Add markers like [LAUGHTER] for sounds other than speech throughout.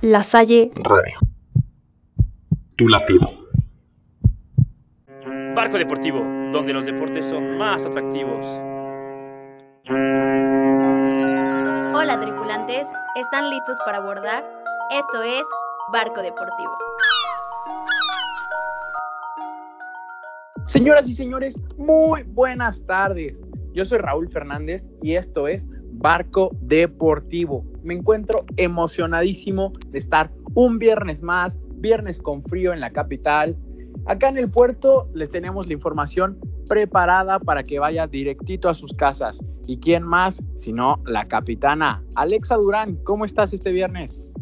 La Salle Radio. Tu latido. Barco Deportivo, donde los deportes son más atractivos. Hola tripulantes, ¿están listos para abordar? Esto es Barco Deportivo. Señoras y señores, muy buenas tardes. Yo soy Raúl Fernández y esto es Barco Deportivo. Me encuentro emocionadísimo de estar un viernes más, viernes con frío en la capital. Acá en el puerto les tenemos la información preparada para que vaya directito a sus casas. ¿Y quién más? Sino la capitana Alexa Durán. ¿Cómo estás este viernes?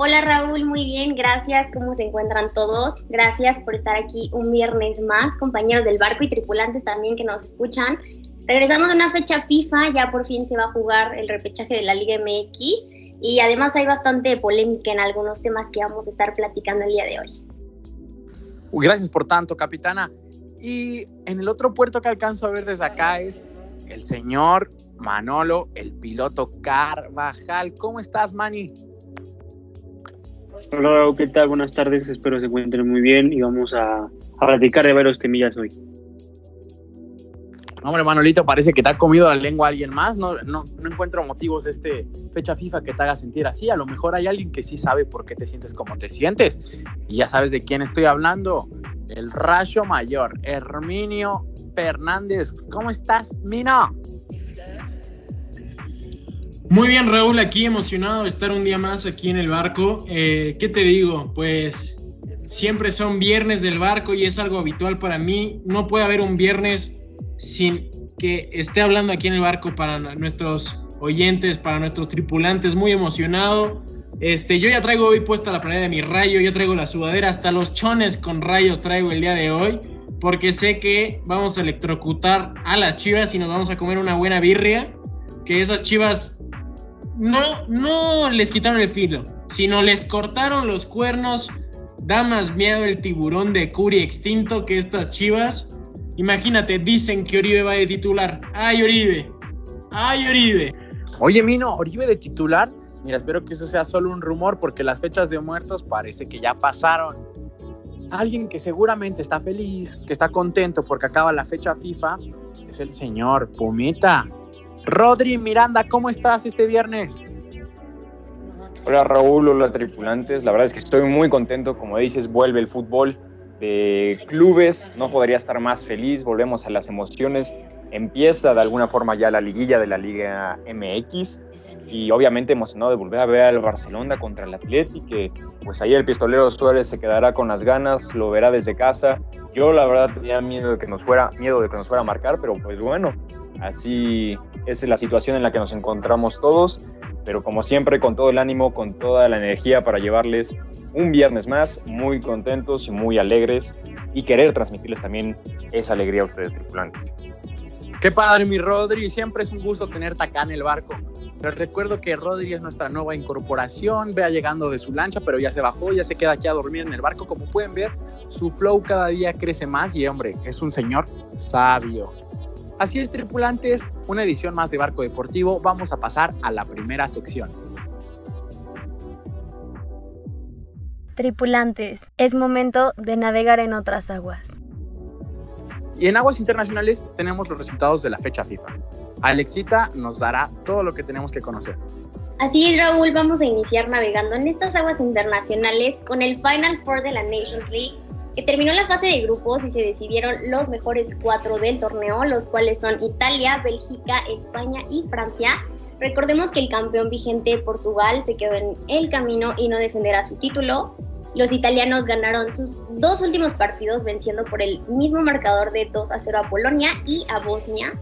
Hola Raúl, muy bien, gracias. ¿Cómo se encuentran todos? Gracias por estar aquí un viernes más, compañeros del barco y tripulantes también que nos escuchan. Regresamos a una fecha FIFA, ya por fin se va a jugar el repechaje de la Liga MX y además hay bastante polémica en algunos temas que vamos a estar platicando el día de hoy. Gracias por tanto, capitana. Y en el otro puerto que alcanzo a ver desde acá es el señor Manolo, el piloto Carvajal. ¿Cómo estás, Manny? Hola, ¿qué tal? Buenas tardes, espero se encuentren muy bien y vamos a, a platicar de varios temillas hoy. Hombre, Manolito, parece que te ha comido la lengua alguien más. No, no, no encuentro motivos de este fecha FIFA que te haga sentir así. A lo mejor hay alguien que sí sabe por qué te sientes como te sientes. Y ya sabes de quién estoy hablando. El rayo mayor, Herminio Fernández. ¿Cómo estás, Mina? Muy bien, Raúl, aquí emocionado de estar un día más aquí en el barco. Eh, ¿Qué te digo? Pues siempre son viernes del barco y es algo habitual para mí. No puede haber un viernes sin que esté hablando aquí en el barco para nuestros oyentes, para nuestros tripulantes. Muy emocionado. Este, yo ya traigo hoy puesta la planeta de mi rayo, ya traigo la sudadera, hasta los chones con rayos traigo el día de hoy, porque sé que vamos a electrocutar a las chivas y nos vamos a comer una buena birria, que esas chivas no, no les quitaron el filo, sino les cortaron los cuernos. Da más miedo el tiburón de Curi extinto que estas chivas. Imagínate, dicen que Oribe va de titular. ¡Ay, Oribe! ¡Ay, Oribe! Oye, Mino, Oribe de titular. Mira, espero que eso sea solo un rumor porque las fechas de muertos parece que ya pasaron. Alguien que seguramente está feliz, que está contento porque acaba la fecha FIFA, es el señor Pumita. Rodri Miranda, ¿cómo estás este viernes? Hola Raúl, hola tripulantes. La verdad es que estoy muy contento. Como dices, vuelve el fútbol de clubes. No podría estar más feliz. Volvemos a las emociones. Empieza de alguna forma ya la liguilla de la Liga MX y obviamente emocionado de volver a ver al Barcelona contra el Atleti, que pues ahí el pistolero Suárez se quedará con las ganas, lo verá desde casa. Yo la verdad tenía miedo de que nos fuera, miedo de que nos fuera a marcar, pero pues bueno, así es la situación en la que nos encontramos todos, pero como siempre con todo el ánimo, con toda la energía para llevarles un viernes más, muy contentos muy alegres y querer transmitirles también esa alegría a ustedes tripulantes. Qué padre, mi Rodri. Siempre es un gusto tenerte acá en el barco. Les recuerdo que Rodri es nuestra nueva incorporación. Vea llegando de su lancha, pero ya se bajó, ya se queda aquí a dormir en el barco. Como pueden ver, su flow cada día crece más y, hombre, es un señor sabio. Así es, tripulantes, una edición más de Barco Deportivo. Vamos a pasar a la primera sección. Tripulantes, es momento de navegar en otras aguas. Y en aguas internacionales tenemos los resultados de la fecha FIFA. Alexita nos dará todo lo que tenemos que conocer. Así es, Raúl, vamos a iniciar navegando en estas aguas internacionales con el Final Four de la Nations League, terminó la fase de grupos y se decidieron los mejores cuatro del torneo, los cuales son Italia, Bélgica, España y Francia. Recordemos que el campeón vigente Portugal se quedó en el camino y no defenderá su título. Los italianos ganaron sus dos últimos partidos venciendo por el mismo marcador de 2 a 0 a Polonia y a Bosnia.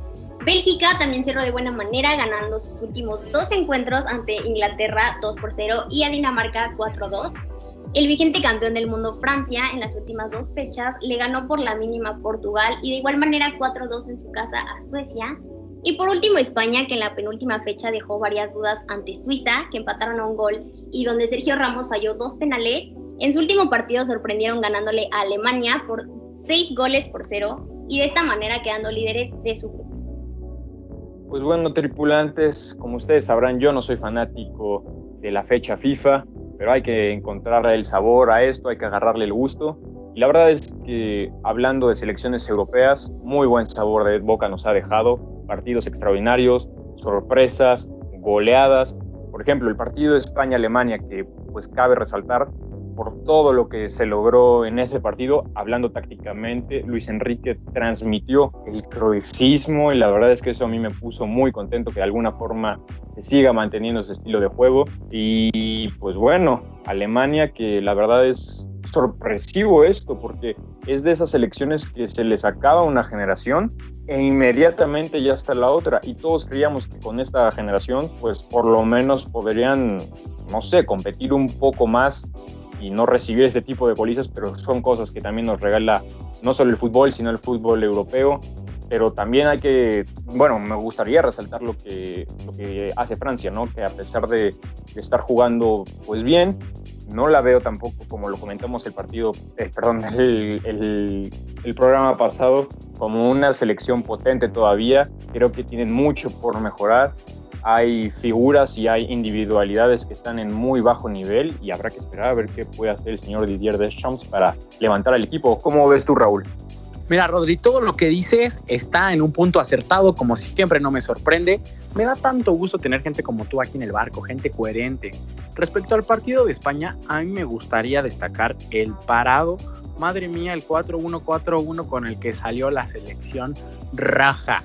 Bélgica también cerró de buena manera ganando sus últimos dos encuentros ante Inglaterra 2 por 0 y a Dinamarca 4 2. El vigente campeón del mundo Francia en las últimas dos fechas le ganó por la mínima Portugal y de igual manera 4-2 en su casa a Suecia. Y por último España que en la penúltima fecha dejó varias dudas ante Suiza que empataron a un gol y donde Sergio Ramos falló dos penales en su último partido sorprendieron ganándole a Alemania por 6 goles por 0 y de esta manera quedando líderes de su grupo. Pues bueno, tripulantes, como ustedes sabrán, yo no soy fanático de la fecha FIFA, pero hay que encontrar el sabor a esto, hay que agarrarle el gusto. Y la verdad es que hablando de selecciones europeas, muy buen sabor de boca nos ha dejado, partidos extraordinarios, sorpresas, goleadas. Por ejemplo, el partido España-Alemania, que pues cabe resaltar, por todo lo que se logró en ese partido, hablando tácticamente, Luis Enrique transmitió el croifismo y la verdad es que eso a mí me puso muy contento que de alguna forma se siga manteniendo ese estilo de juego. Y pues bueno, Alemania que la verdad es sorpresivo esto porque es de esas elecciones que se les acaba una generación e inmediatamente ya está la otra y todos creíamos que con esta generación pues por lo menos podrían no sé competir un poco más no recibir ese tipo de golizas, pero son cosas que también nos regala no solo el fútbol, sino el fútbol europeo. Pero también hay que, bueno, me gustaría resaltar lo que, lo que hace Francia, ¿no? Que a pesar de, estar jugando pues bien, no la veo tampoco, como lo comentamos el partido, eh, perdón, [LAUGHS] el, el, el, programa pasado, como una selección potente todavía. Creo que tienen mucho por mejorar hay figuras y hay individualidades que están en muy bajo nivel y habrá que esperar a ver qué puede hacer el señor Didier Deschamps para levantar al equipo. ¿Cómo ves tú, Raúl? Mira, Rodri, todo lo que dices está en un punto acertado, como siempre no me sorprende. Me da tanto gusto tener gente como tú aquí en el barco, gente coherente. Respecto al partido de España, a mí me gustaría destacar el parado. Madre mía, el 4-1-4-1 con el que salió la selección raja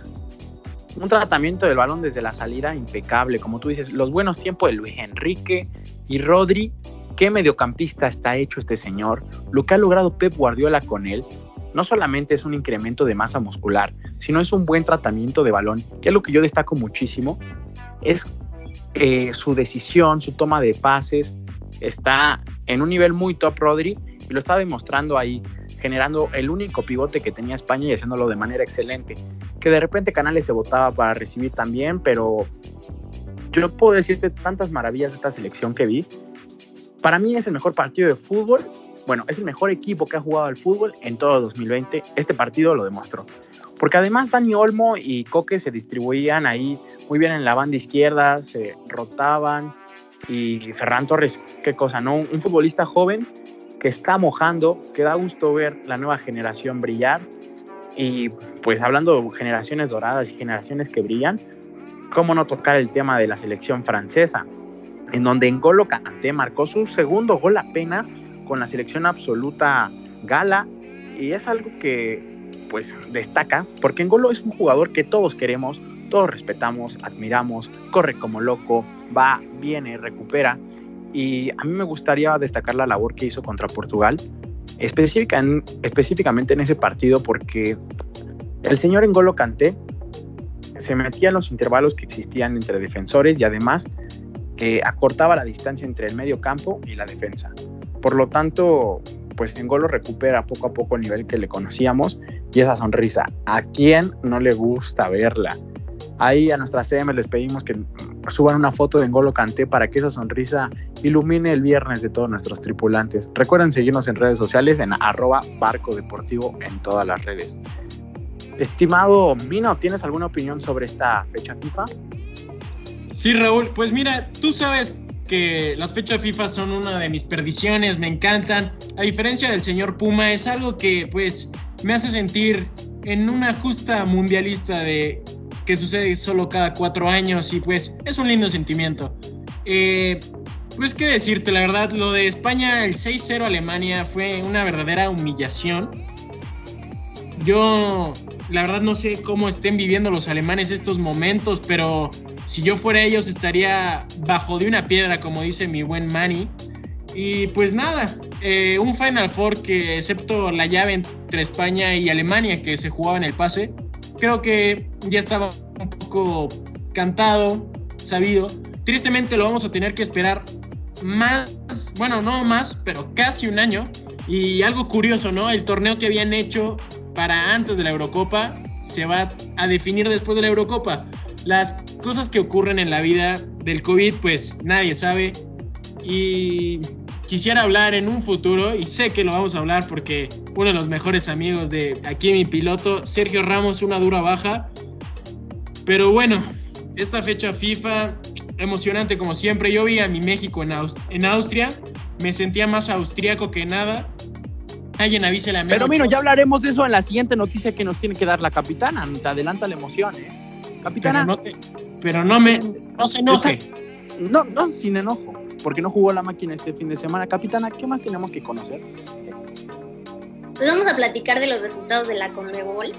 un tratamiento del balón desde la salida impecable, como tú dices, los buenos tiempos de Luis Enrique y Rodri, qué mediocampista está hecho este señor, lo que ha logrado Pep Guardiola con él, no solamente es un incremento de masa muscular, sino es un buen tratamiento de balón, que es lo que yo destaco muchísimo, es eh, su decisión, su toma de pases, está en un nivel muy top Rodri y lo está demostrando ahí generando el único pivote que tenía España y haciéndolo de manera excelente. Que de repente Canales se votaba para recibir también, pero yo no puedo decirte tantas maravillas de esta selección que vi. Para mí es el mejor partido de fútbol. Bueno, es el mejor equipo que ha jugado al fútbol en todo 2020. Este partido lo demostró. Porque además Dani Olmo y Coque se distribuían ahí muy bien en la banda izquierda, se rotaban. Y Ferran Torres, qué cosa, ¿no? Un futbolista joven que está mojando, que da gusto ver la nueva generación brillar. Y pues hablando de generaciones doradas y generaciones que brillan, ¿cómo no tocar el tema de la selección francesa? En donde N'Golo Kanté marcó su segundo gol apenas con la selección absoluta gala y es algo que pues destaca porque N'Golo es un jugador que todos queremos, todos respetamos, admiramos, corre como loco, va, viene, recupera y a mí me gustaría destacar la labor que hizo contra Portugal, específicamente en ese partido, porque el señor Engolo Kanté se metía en los intervalos que existían entre defensores y además que acortaba la distancia entre el medio campo y la defensa. Por lo tanto, pues Engolo recupera poco a poco el nivel que le conocíamos y esa sonrisa. ¿A quién no le gusta verla? Ahí a nuestras CM les pedimos que suban una foto de Engolo Canté para que esa sonrisa ilumine el viernes de todos nuestros tripulantes. Recuerden seguirnos en redes sociales en arroba barco deportivo en todas las redes. Estimado Mino, ¿tienes alguna opinión sobre esta fecha FIFA? Sí, Raúl, pues mira, tú sabes que las fechas FIFA son una de mis perdiciones, me encantan. A diferencia del señor Puma, es algo que pues me hace sentir en una justa mundialista de que sucede solo cada cuatro años y pues es un lindo sentimiento. Eh, pues qué decirte, la verdad, lo de España, el 6-0 Alemania fue una verdadera humillación. Yo, la verdad, no sé cómo estén viviendo los alemanes estos momentos, pero si yo fuera ellos estaría bajo de una piedra, como dice mi buen Manny. Y pues nada, eh, un Final Four que, excepto la llave entre España y Alemania que se jugaba en el pase, creo que ya estaba un poco cantado, sabido. Tristemente lo vamos a tener que esperar más, bueno, no más, pero casi un año. Y algo curioso, ¿no? El torneo que habían hecho para antes de la Eurocopa se va a definir después de la Eurocopa. Las cosas que ocurren en la vida del COVID, pues nadie sabe. Y quisiera hablar en un futuro, y sé que lo vamos a hablar porque uno de los mejores amigos de aquí mi piloto, Sergio Ramos, una dura baja. Pero bueno, esta fecha FIFA emocionante como siempre. Yo vi a mi México en, en Austria, me sentía más austríaco que nada. Alguien avísele a Pero mira, ya hablaremos de eso en la siguiente noticia que nos tiene que dar la capitana. Te adelanta la emoción, ¿eh? Capitana. Pero no, pero no me. No se enoje. No, no, sin enojo. Porque no jugó la máquina este fin de semana. Capitana, ¿qué más tenemos que conocer? Pues vamos a platicar de los resultados de la Conmebol.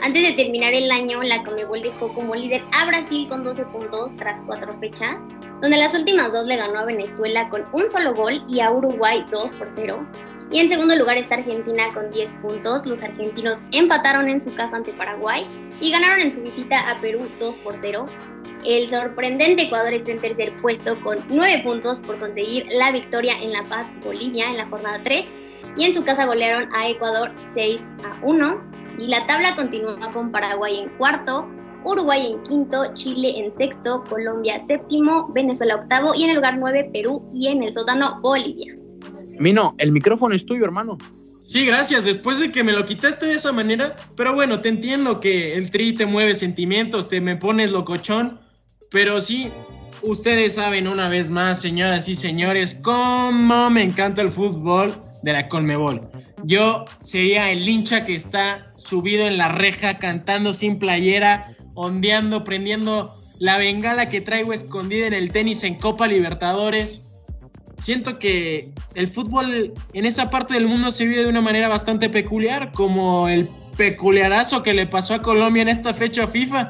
Antes de terminar el año, la Conmebol dejó como líder a Brasil con 12 puntos tras cuatro fechas, donde las últimas dos le ganó a Venezuela con un solo gol y a Uruguay 2 por 0. Y en segundo lugar está Argentina con 10 puntos. Los argentinos empataron en su casa ante Paraguay y ganaron en su visita a Perú 2 por 0. El sorprendente Ecuador está en tercer puesto con 9 puntos por conseguir la victoria en La Paz, Bolivia, en la jornada 3. Y en su casa golearon a Ecuador 6 a 1. Y la tabla continúa con Paraguay en cuarto, Uruguay en quinto, Chile en sexto, Colombia séptimo, Venezuela octavo y en el lugar 9 Perú y en el sótano Bolivia. Mino, el micrófono es tuyo, hermano. Sí, gracias. Después de que me lo quitaste de esa manera, pero bueno, te entiendo que el tri te mueve sentimientos, te me pones locochón, pero sí, ustedes saben una vez más, señoras y señores, cómo me encanta el fútbol de la Colmebol. Yo sería el hincha que está subido en la reja, cantando sin playera, ondeando, prendiendo la bengala que traigo escondida en el tenis en Copa Libertadores siento que el fútbol en esa parte del mundo se vive de una manera bastante peculiar, como el peculiarazo que le pasó a Colombia en esta fecha FIFA.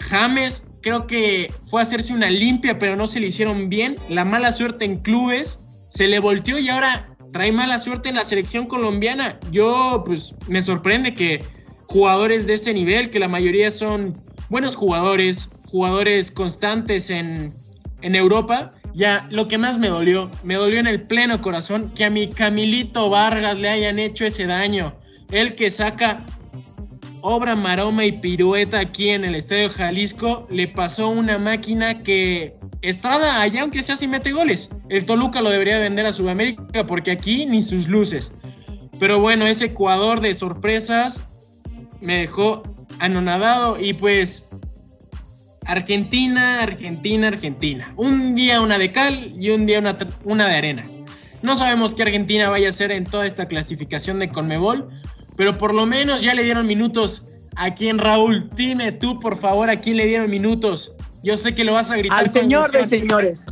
James creo que fue hacerse una limpia, pero no se le hicieron bien. La mala suerte en clubes se le volteó y ahora trae mala suerte en la selección colombiana. Yo, pues, me sorprende que jugadores de ese nivel, que la mayoría son buenos jugadores, jugadores constantes en, en Europa, ya, lo que más me dolió, me dolió en el pleno corazón que a mi Camilito Vargas le hayan hecho ese daño. El que saca obra, maroma y pirueta aquí en el Estadio Jalisco, le pasó una máquina que Estrada allá, aunque sea si mete goles. El Toluca lo debería vender a Sudamérica porque aquí ni sus luces. Pero bueno, ese Ecuador de sorpresas me dejó anonadado y pues Argentina, Argentina, Argentina. Un día una de cal y un día una, una de arena. No sabemos qué Argentina vaya a hacer en toda esta clasificación de Conmebol, pero por lo menos ya le dieron minutos a quien Raúl. Dime tú, por favor, a quién le dieron minutos. Yo sé que lo vas a gritar. Al señor de señores.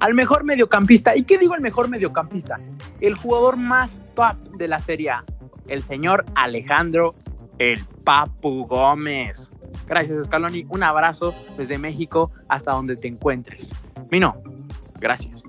Al mejor mediocampista. ¿Y qué digo el mejor mediocampista? El jugador más top de la Serie A. El señor Alejandro El Papu Gómez. Gracias, Scaloni. Un abrazo desde México hasta donde te encuentres. Mino, gracias.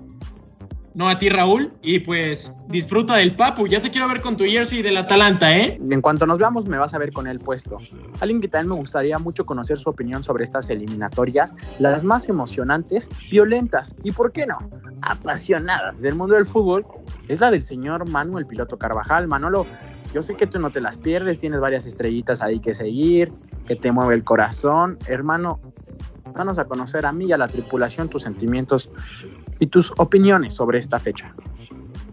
No, a ti, Raúl. Y pues disfruta del Papu. Ya te quiero ver con tu jersey del Atalanta, ¿eh? En cuanto nos veamos, me vas a ver con él puesto. Alguien que también me gustaría mucho conocer su opinión sobre estas eliminatorias, las más emocionantes, violentas y, ¿por qué no?, apasionadas del mundo del fútbol, es la del señor Manuel Piloto Carvajal. Manolo, yo sé que tú no te las pierdes, tienes varias estrellitas ahí que seguir, que te mueve el corazón. Hermano, danos a conocer a mí y a la tripulación tus sentimientos y tus opiniones sobre esta fecha.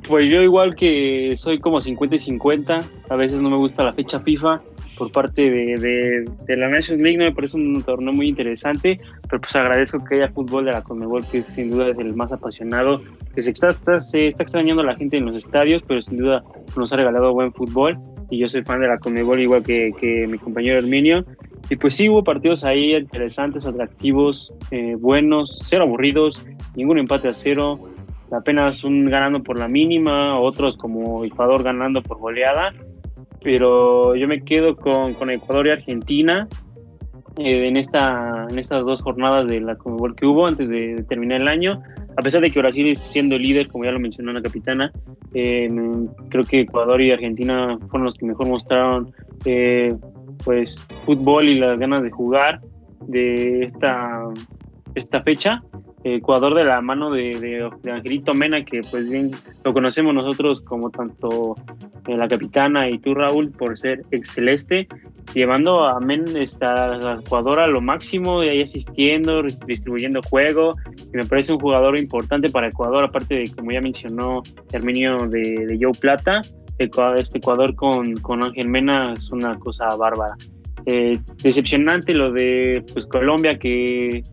Pues yo igual que soy como 50 y 50, a veces no me gusta la fecha FIFA por parte de, la Nations League, no me parece un torneo muy interesante, pero pues agradezco que haya fútbol de la Conmebol, que sin duda es el más apasionado, que se está, se está extrañando a la gente en los estadios, pero sin duda nos ha regalado buen fútbol y yo soy fan de la Conmebol igual que, que mi compañero Herminio. Y pues sí, hubo partidos ahí interesantes, atractivos, eh, buenos, cero aburridos, ningún empate a cero, apenas un ganando por la mínima, otros como Ecuador ganando por goleada, pero yo me quedo con, con Ecuador y Argentina eh, en, esta, en estas dos jornadas de la Conmebol que hubo antes de, terminar el año. A pesar de que Brasil es siendo líder, como ya lo mencionó la capitana, eh, creo que Ecuador y Argentina fueron los que mejor mostraron eh, pues fútbol y las ganas de jugar de esta, esta fecha. Ecuador de la mano de, de, Angelito Mena, que pues bien lo conocemos nosotros como tanto la capitana y tú Raúl por ser excelente, llevando a, Men, a Ecuador a lo máximo, y ahí asistiendo, distribuyendo juego, y me parece un jugador importante para Ecuador, aparte de como ya mencionó Herminio de, de Joe Plata, este Ecuador con, con Ángel Mena es una cosa bárbara. Eh, decepcionante lo de pues, Colombia que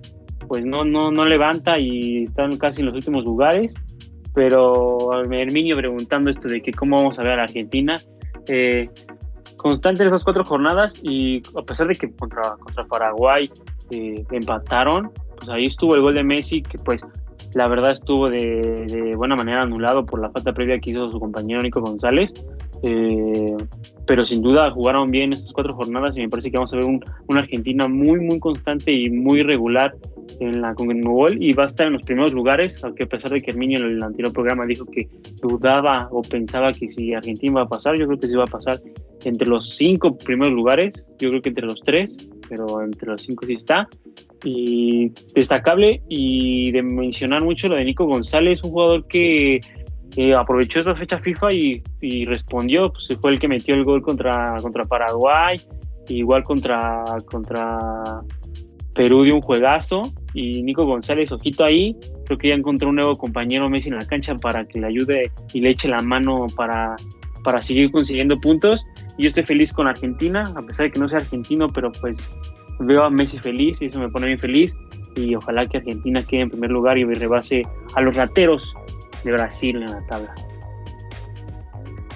pues no, no, no levanta y están casi en los últimos lugares. Pero Herminio preguntando esto de que cómo vamos a ver a la Argentina. Eh, constante en esas cuatro jornadas y a pesar de que contra, contra Paraguay eh, empataron, pues ahí estuvo el gol de Messi que pues la verdad estuvo de, buena manera anulado por la falta previa que hizo su compañero Nico González. Eh, pero sin duda jugaron bien estas cuatro jornadas y me parece que vamos a ver una Argentina muy, muy constante y muy regular en la Conmebol y va a estar en los primeros lugares, aunque a pesar de que Herminio en el anterior programa dijo que dudaba o pensaba que si Argentina va a pasar, yo creo que sí va a pasar entre los cinco primeros lugares, yo creo que entre los tres, pero entre los cinco sí está. Y destacable y de mencionar mucho lo de Nico González, un jugador que aprovechó esa fecha FIFA y, respondió, pues fue el que metió el gol contra, contra Paraguay, igual contra, contra Perú de un juegazo y Nico González, ojito ahí, creo que ya encontró un nuevo compañero Messi en la cancha para que le ayude y le eche la mano para, para seguir consiguiendo puntos. Y yo estoy feliz con Argentina, a pesar de que no sea argentino, pero pues veo a Messi feliz y eso me pone bien feliz. Y ojalá que Argentina quede en primer lugar y rebase a los rateros de Brasil en la tabla.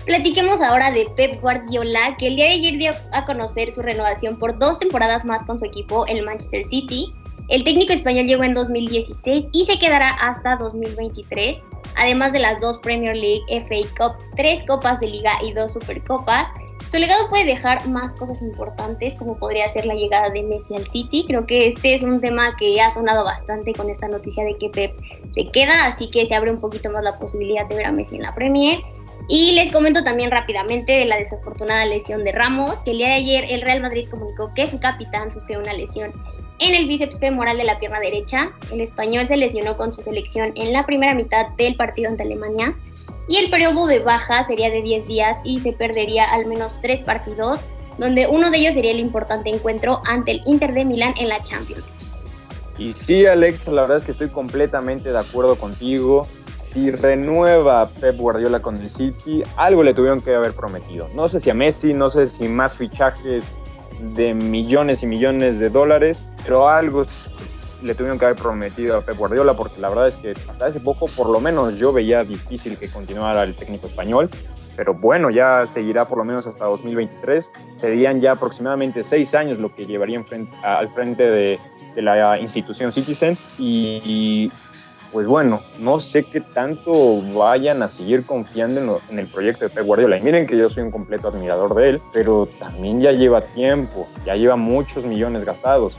Platiquemos ahora de Pep Guardiola, que el día de ayer dio a conocer su renovación por dos temporadas más con su equipo, el Manchester City. El técnico español llegó en 2016 y se quedará hasta 2023, además de las dos Premier League, FA Cup, tres Copas de Liga y dos Supercopas. Su legado puede dejar más cosas importantes, como podría ser la llegada de Messi al City. Creo que este es un tema que ha sonado bastante con esta noticia de que Pep se queda, así que se abre un poquito más la posibilidad de ver a Messi en la Premier. Y les comento también rápidamente de la desafortunada lesión de Ramos, que el día de ayer el Real Madrid comunicó que su capitán sufrió una lesión en el bíceps femoral de la pierna derecha. El español se lesionó con su selección en la primera mitad del partido ante Alemania y el periodo de baja sería de 10 días y se perdería al menos 3 partidos, donde uno de ellos sería el importante encuentro ante el Inter de Milán en la Champions. Y sí, Alex, la verdad es que estoy completamente de acuerdo contigo. Si renueva Pep Guardiola con el City, algo le tuvieron que haber prometido. No sé si a Messi, no sé si más fichajes de millones y millones de dólares, pero algo le tuvieron que haber prometido a Pep Guardiola porque la verdad es que hasta hace poco por lo menos yo veía difícil que continuara el técnico español. Pero bueno, ya seguirá por lo menos hasta 2023. Serían ya aproximadamente seis años lo que llevaría al frente de, la institución Citizen. Y, pues bueno, no sé qué tanto vayan a seguir confiando en, el proyecto de Pep Guardiola. Y miren que yo soy un completo admirador de él, pero también ya lleva tiempo, ya lleva muchos millones gastados.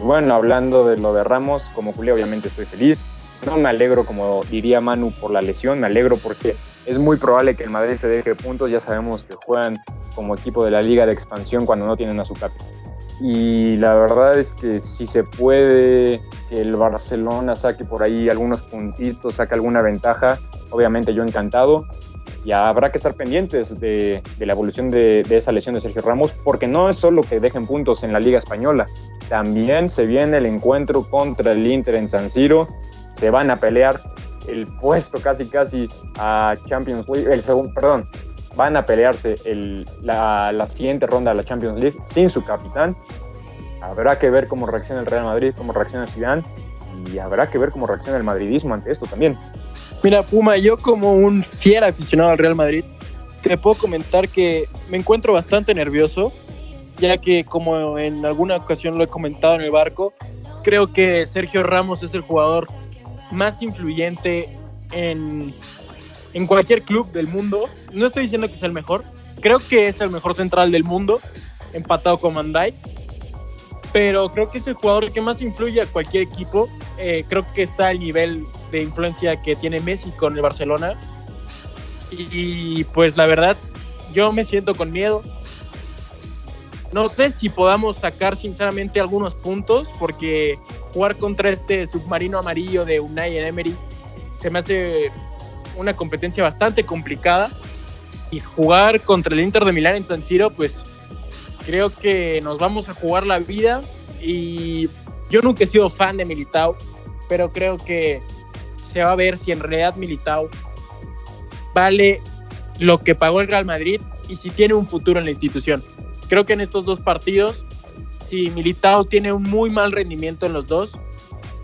Bueno, hablando de lo de Ramos, como culé obviamente estoy feliz. No me alegro, como diría Manu, por la lesión, me alegro porque es muy probable que el Madrid se deje puntos. Ya sabemos que juegan como equipo de la Liga de Expansión cuando no tienen a su capitán. Y la verdad es que si se puede que el Barcelona saque por ahí algunos puntitos, saque alguna ventaja, obviamente yo encantado. Y habrá que estar pendientes de, la evolución de, de, esa lesión de Sergio Ramos, porque no es solo que dejen puntos en la Liga Española, también se viene el encuentro contra el Inter en San Siro. Se van a pelear el puesto casi casi a Champions League, el segundo, perdón, van a pelearse la, la, siguiente ronda de la Champions League sin su capitán. Habrá que ver cómo reacciona el Real Madrid, cómo reacciona el Zidane y habrá que ver cómo reacciona el madridismo ante esto también. Mira, Puma, yo como un fiel aficionado al Real Madrid, te puedo comentar que me encuentro bastante nervioso ya que como en alguna ocasión lo he comentado en el barco, creo que Sergio Ramos es el jugador más influyente en, en cualquier club del mundo. No estoy diciendo que sea el mejor, creo que es el mejor central del mundo, empatado con Mandai, pero creo que es el jugador que más influye a cualquier equipo. Eh, creo que está al nivel de influencia que tiene Messi con el Barcelona. y pues la verdad, yo me siento con miedo no sé si podamos sacar sinceramente algunos puntos porque jugar contra este submarino amarillo de Unai Emery se me hace una competencia bastante complicada y jugar contra el Inter de Milán en San Siro pues creo que nos vamos a jugar la vida y yo nunca he sido fan de Militao, pero creo que se va a ver si en realidad Militao vale lo que pagó el Real Madrid y si tiene un futuro en la institución. Creo que en estos dos partidos, si Militao tiene un muy mal rendimiento en los dos,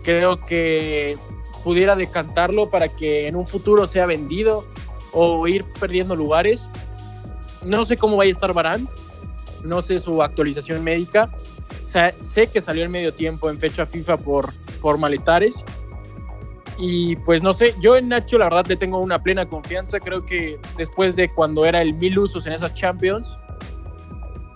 creo que pudiera decantarlo para que en un futuro sea vendido o ir perdiendo lugares. No sé cómo vaya a estar Barán, no sé su actualización médica. sé que salió en medio tiempo en fecha FIFA por, por malestares. Y pues no sé, yo en Nacho la verdad le tengo una plena confianza. Creo que después de cuando era el mil usos en esas Champions,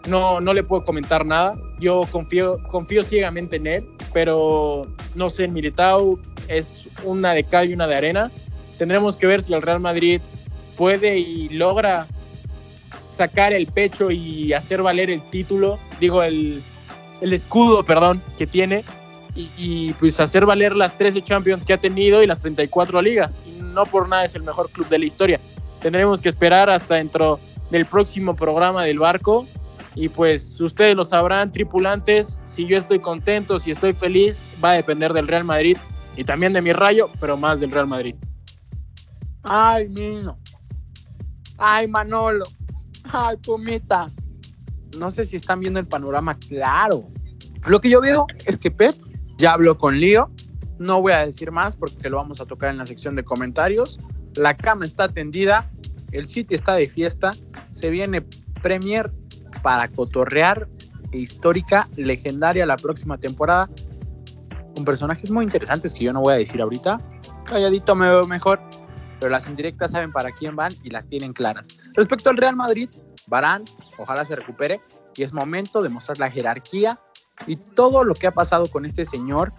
no, no le puedo comentar nada. Yo confío, confío ciegamente en él, pero no sé, en Militao es una de cal y una de arena. Tendremos que ver si el Real Madrid puede y logra sacar el pecho y hacer valer el título, digo, el, escudo, perdón, que tiene, y, y, pues hacer valer las 13 Champions que ha tenido y las 34 ligas. Y no por nada es el mejor club de la historia. Tendremos que esperar hasta dentro del próximo programa del barco y pues ustedes lo sabrán, tripulantes, si yo estoy contento, si estoy feliz, va a depender del Real Madrid y también de mi rayo, pero más del Real Madrid. Ay, Nino. Ay, Manolo. Ay, Pumita. No sé si están viendo el panorama claro. Lo que yo veo es que Pep ya habló con Lío. No voy a decir más porque lo vamos a tocar en la sección de comentarios. La cama está tendida, el sitio está de fiesta, se viene Premier para cotorrear histórica, legendaria la próxima temporada, con personajes muy interesantes que yo no voy a decir ahorita. Calladito me veo mejor, pero las indirectas saben para quién van y las tienen claras. Respecto al Real Madrid, Barán, ojalá se recupere y es momento de mostrar la jerarquía y todo lo que ha pasado con este señor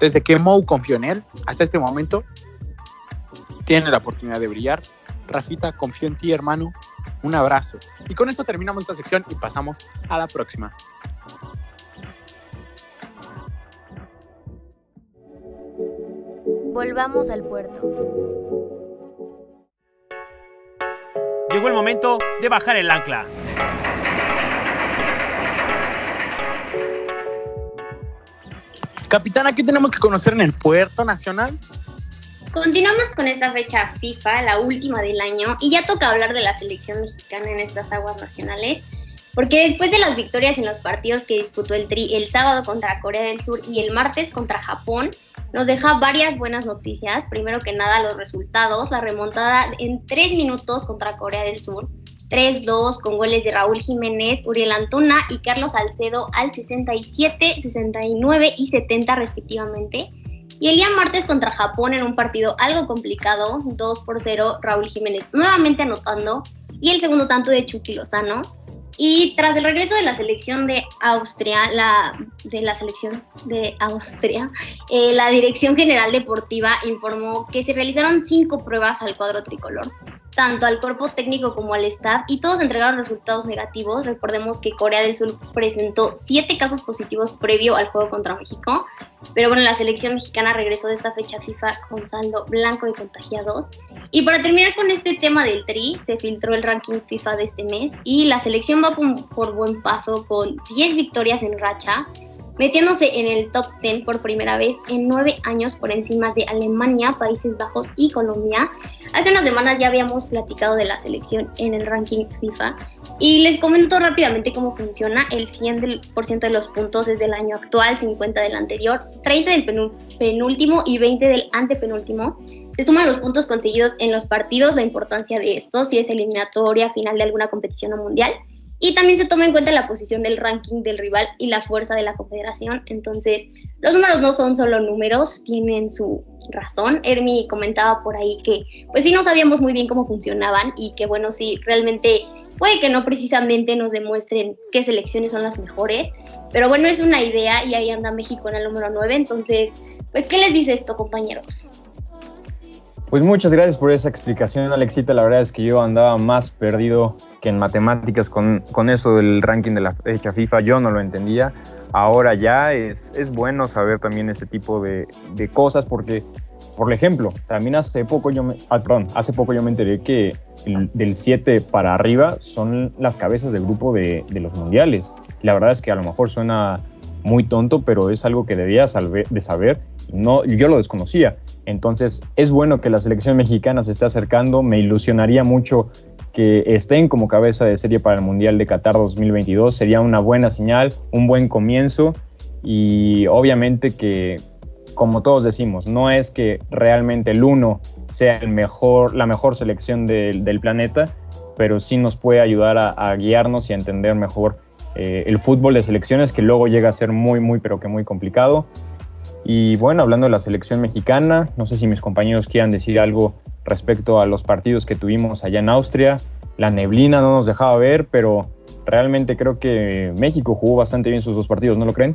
desde que Mou confió en él hasta este momento. Tiene la oportunidad de brillar. Rafita, confío en ti, hermano. Un abrazo. Y con esto terminamos esta sección y pasamos a la próxima. Volvamos al puerto. Llegó el momento de bajar el ancla. Capitana, ¿qué tenemos que conocer en el puerto nacional? Continuamos con esta fecha FIFA, la última del año, y ya toca hablar de la selección mexicana en estas aguas nacionales, porque después de las victorias en los partidos que disputó el Tri el sábado contra Corea del Sur y el martes contra Japón, nos deja varias buenas noticias. Primero que nada, los resultados, la remontada en tres minutos contra Corea del Sur, 3-2 con goles de Raúl Jiménez, Uriel Antuna y Carlos Salcedo al 67, 69 y 70 respectivamente. Y el día martes contra Japón en un partido algo complicado, 2 por 0, Raúl Jiménez nuevamente anotando y el segundo tanto de Chucky Lozano. Y tras el regreso de la selección de Austria, la, de la selección de Austria, eh, la Dirección General Deportiva informó que se realizaron cinco pruebas al cuadro tricolor, tanto al cuerpo técnico como al staff, y todos entregaron resultados negativos. Recordemos que Corea del Sur presentó siete casos positivos previo al juego contra México, pero bueno, la selección mexicana regresó de esta fecha FIFA con saldo blanco de contagiados. Y para terminar con este tema del tri, se filtró el ranking FIFA de este mes y la selección va por buen paso con 10 victorias en racha metiéndose en el top 10 por primera vez en nueve años por encima de Alemania, Países Bajos y Colombia. Hace unas semanas ya habíamos platicado de la selección en el ranking FIFA y les comento rápidamente cómo funciona. El 100% de los puntos es del año actual, 50 del anterior, 30 del penúltimo y 20 del antepenúltimo. Se suman los puntos conseguidos en los partidos, la importancia de esto, si es eliminatoria, final de alguna competición o mundial y también se toma en cuenta la posición del ranking del rival y la fuerza de la confederación. Entonces, los números no son solo números, tienen su razón. Hermi comentaba por ahí que, pues sí, no sabíamos muy bien cómo funcionaban y que, bueno, sí, realmente puede que no precisamente nos demuestren qué selecciones son las mejores, pero bueno, es una idea y ahí anda México en el número 9. Entonces, pues, ¿qué les dice esto, compañeros? Pues muchas gracias por esa explicación, Alexita. La verdad es que yo andaba más perdido que en matemáticas con, con eso del ranking de la fecha FIFA. Yo no lo entendía. Ahora ya es, es bueno saber también ese tipo de, de, cosas porque, por ejemplo, también hace poco yo me, ah, perdón, hace poco yo me enteré que el, del 7 para arriba son las cabezas del grupo de, de los mundiales. La verdad es que a lo mejor suena muy tonto, pero es algo que debía de saber. No, yo lo desconocía. Entonces es bueno que la selección mexicana se esté acercando. Me ilusionaría mucho que estén como cabeza de serie para el Mundial de Qatar 2022. Sería una buena señal, un buen comienzo y obviamente que como todos decimos, no es que realmente el uno sea el mejor, la mejor selección del planeta, pero sí nos puede ayudar a, guiarnos y a entender mejor eh, el fútbol de selecciones que luego llega a ser muy, muy, pero que muy complicado. Y bueno, hablando de la selección mexicana, no sé si mis compañeros quieran decir algo respecto a los partidos que tuvimos allá en Austria. La neblina no nos dejaba ver, pero realmente creo que México jugó bastante bien sus dos partidos, ¿no lo creen?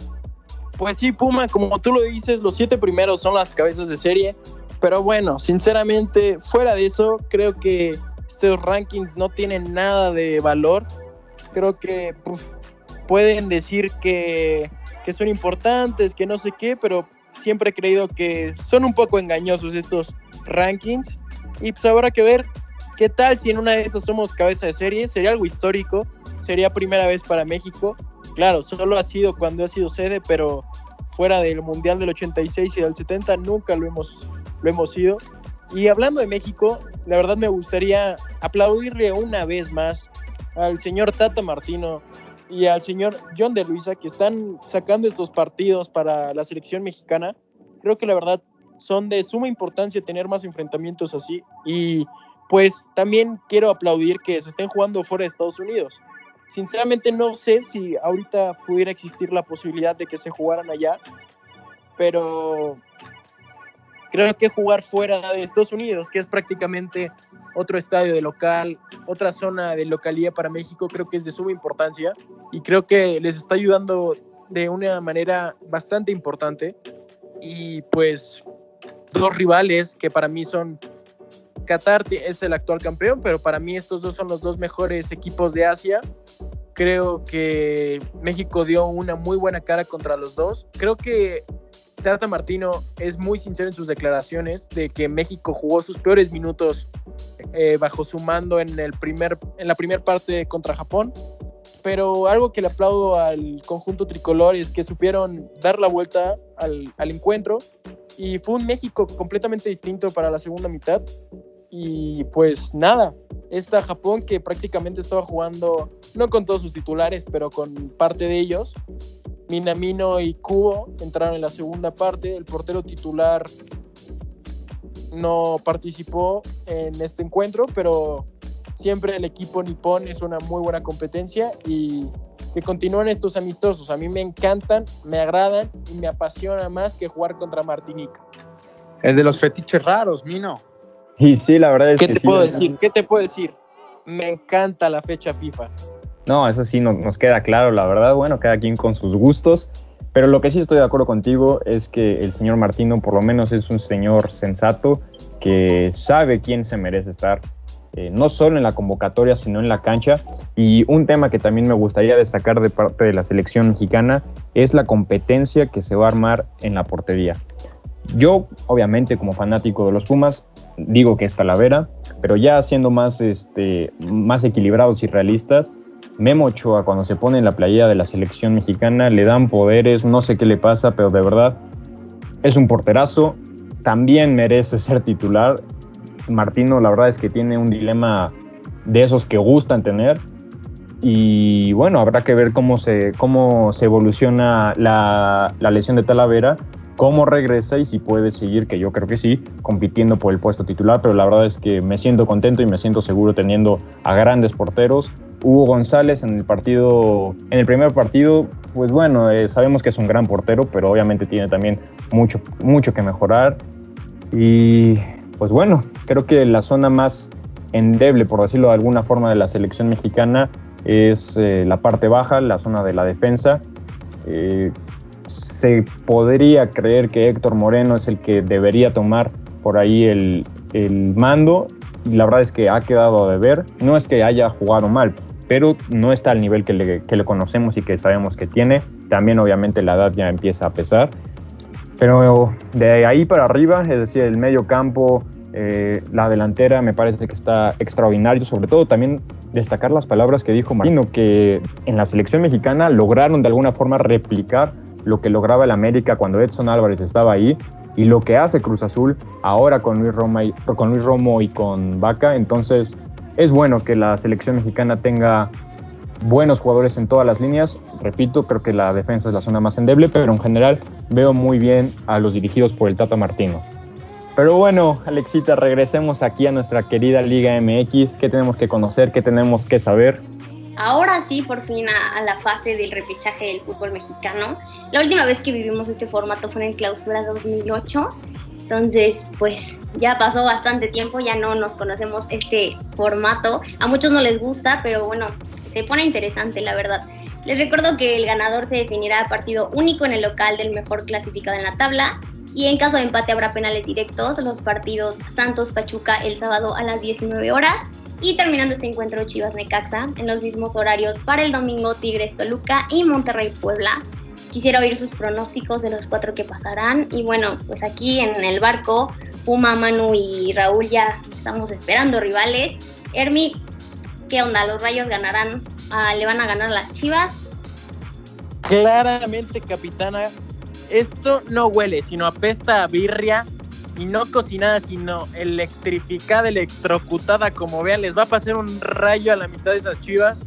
Pues sí, Puma, como tú lo dices, los siete primeros son las cabezas de serie. Pero bueno, sinceramente, fuera de eso, creo que estos rankings no tienen nada de valor. Creo que pueden decir que, que son importantes, que no sé qué, pero siempre he creído que son un poco engañosos estos rankings. Y pues habrá que ver qué tal si en una de esas somos cabeza de serie. Sería algo histórico. Sería primera vez para México. Claro, solo ha sido cuando ha sido sede, pero fuera del Mundial del 86 y del 70 nunca lo hemos, lo hemos sido. Y hablando de México, la verdad me gustaría aplaudirle una vez más al señor Tata Martino y al señor John de Luisa que están sacando estos partidos para la selección mexicana. Creo que la verdad son de suma importancia tener más enfrentamientos así y pues también quiero aplaudir que se estén jugando fuera de Estados Unidos. Sinceramente no sé si ahorita pudiera existir la posibilidad de que se jugaran allá, pero creo que jugar fuera de Estados Unidos, que es prácticamente otro estadio de local, otra zona de localía para México, creo que es de suma importancia y creo que les está ayudando de una manera bastante importante. Y pues dos rivales que para mí son Qatar es el actual campeón, pero para mí estos dos son los dos mejores equipos de Asia. Creo que México dio una muy buena cara contra los dos. Creo que Tata Martino es muy sincero en sus declaraciones de que México jugó sus peores minutos eh, bajo su mando en, el primer, en la primera parte contra Japón. Pero algo que le aplaudo al conjunto tricolor es que supieron dar la vuelta al, encuentro y fue un México completamente distinto para la segunda mitad. Y pues nada, esta Japón que prácticamente estaba jugando, no con todos sus titulares, pero con parte de ellos. Minamino y Kubo entraron en la segunda parte. El portero titular no participó en este encuentro, pero siempre el equipo nipón es una muy buena competencia y que continúen estos amistosos. A mí me encantan, me agradan y me apasiona más que jugar contra Martinica. El de los fetiches raros, Mino. Y sí, la verdad es ¿Qué que te sí, puedo decir? ¿Qué te puedo decir? Me encanta la fecha FIFA. No, eso sí no- nos queda claro, la verdad. Bueno, cada quien con sus gustos. Pero lo que sí estoy de acuerdo contigo es que el señor Martino por lo menos es un señor sensato que sabe quién se merece estar, eh, no solo en la convocatoria, sino en la cancha. Y un tema que también me gustaría destacar de parte de la selección mexicana es la competencia que se va a armar en la portería. Yo, obviamente, como fanático de los Pumas, digo que es Talavera, pero ya siendo más, este, más equilibrados y realistas, Memo Ochoa cuando se pone en la playera de la selección mexicana le dan poderes, no sé qué le pasa, pero de verdad es un porterazo, también merece [LAUGHS] ser titular. Martino la verdad es que tiene un dilema de esos que gustan tener. Y bueno, habrá que ver cómo se, cómo se evoluciona la, la lesión de Talavera, cómo regresa y si puede seguir, que yo creo que sí, compitiendo por el puesto titular, pero la verdad es que me siento contento y me siento seguro teniendo a grandes porteros. Hugo González en el partido, en el primer partido, pues bueno, eh, sabemos que es un gran portero, pero obviamente tiene también mucho, mucho que mejorar. Y pues bueno, creo que la zona más endeble, por decirlo de alguna forma, de la selección mexicana es eh, la parte baja, la zona de la defensa. Eh, se podría creer que Héctor Moreno es el que debería tomar por ahí el, el mando y la verdad es que ha quedado a deber. No es que haya jugado mal, pero no está al nivel que le, que le conocemos y que sabemos que tiene. También obviamente la edad ya empieza a pesar. Pero de ahí para arriba, es decir, el medio campo, eh, la delantera me parece que está extraordinario, sobre todo también destacar las palabras que dijo Martino, que en la selección mexicana lograron de alguna forma replicar lo que lograba el América cuando Edson Álvarez estaba ahí y lo que hace Cruz Azul ahora con Luis, Romo y con Vaca. Entonces es bueno que la selección mexicana tenga buenos jugadores en todas las líneas. Repito, creo que la defensa es la zona más endeble, pero en general veo muy bien a los dirigidos por el Tata Martino. Pero bueno, Alexita, regresemos aquí a nuestra querida Liga MX. ¿Qué tenemos que conocer? ¿Qué tenemos que saber? Ahora sí, por fin a, la fase del repechaje del fútbol mexicano. La última vez que vivimos este formato fue en clausura 2008. Entonces, pues ya pasó bastante tiempo, ya no nos conocemos este formato. A muchos no les gusta, pero bueno, se pone interesante, la verdad. Les recuerdo que el ganador se definirá a partido único en el local del mejor clasificado en la tabla y en caso de empate habrá penales directos, los partidos Santos-Pachuca el sábado a las 19 horas y terminando este encuentro Chivas Necaxa en los mismos horarios para el domingo Tigres Toluca y Monterrey Puebla. Quisiera oír sus pronósticos de los cuatro que pasarán y bueno, pues aquí en el barco Puma, Manu y Raúl ya estamos esperando rivales. Hermi, ¿qué onda? ¿Los Rayos ganarán? Ah, ¿Le van a ganar las Chivas? Claramente, capitana, esto no huele, sino apesta a birria y no cocinada, sino electrificada, electrocutada, como vean, les va a pasar un rayo a la mitad de esas chivas,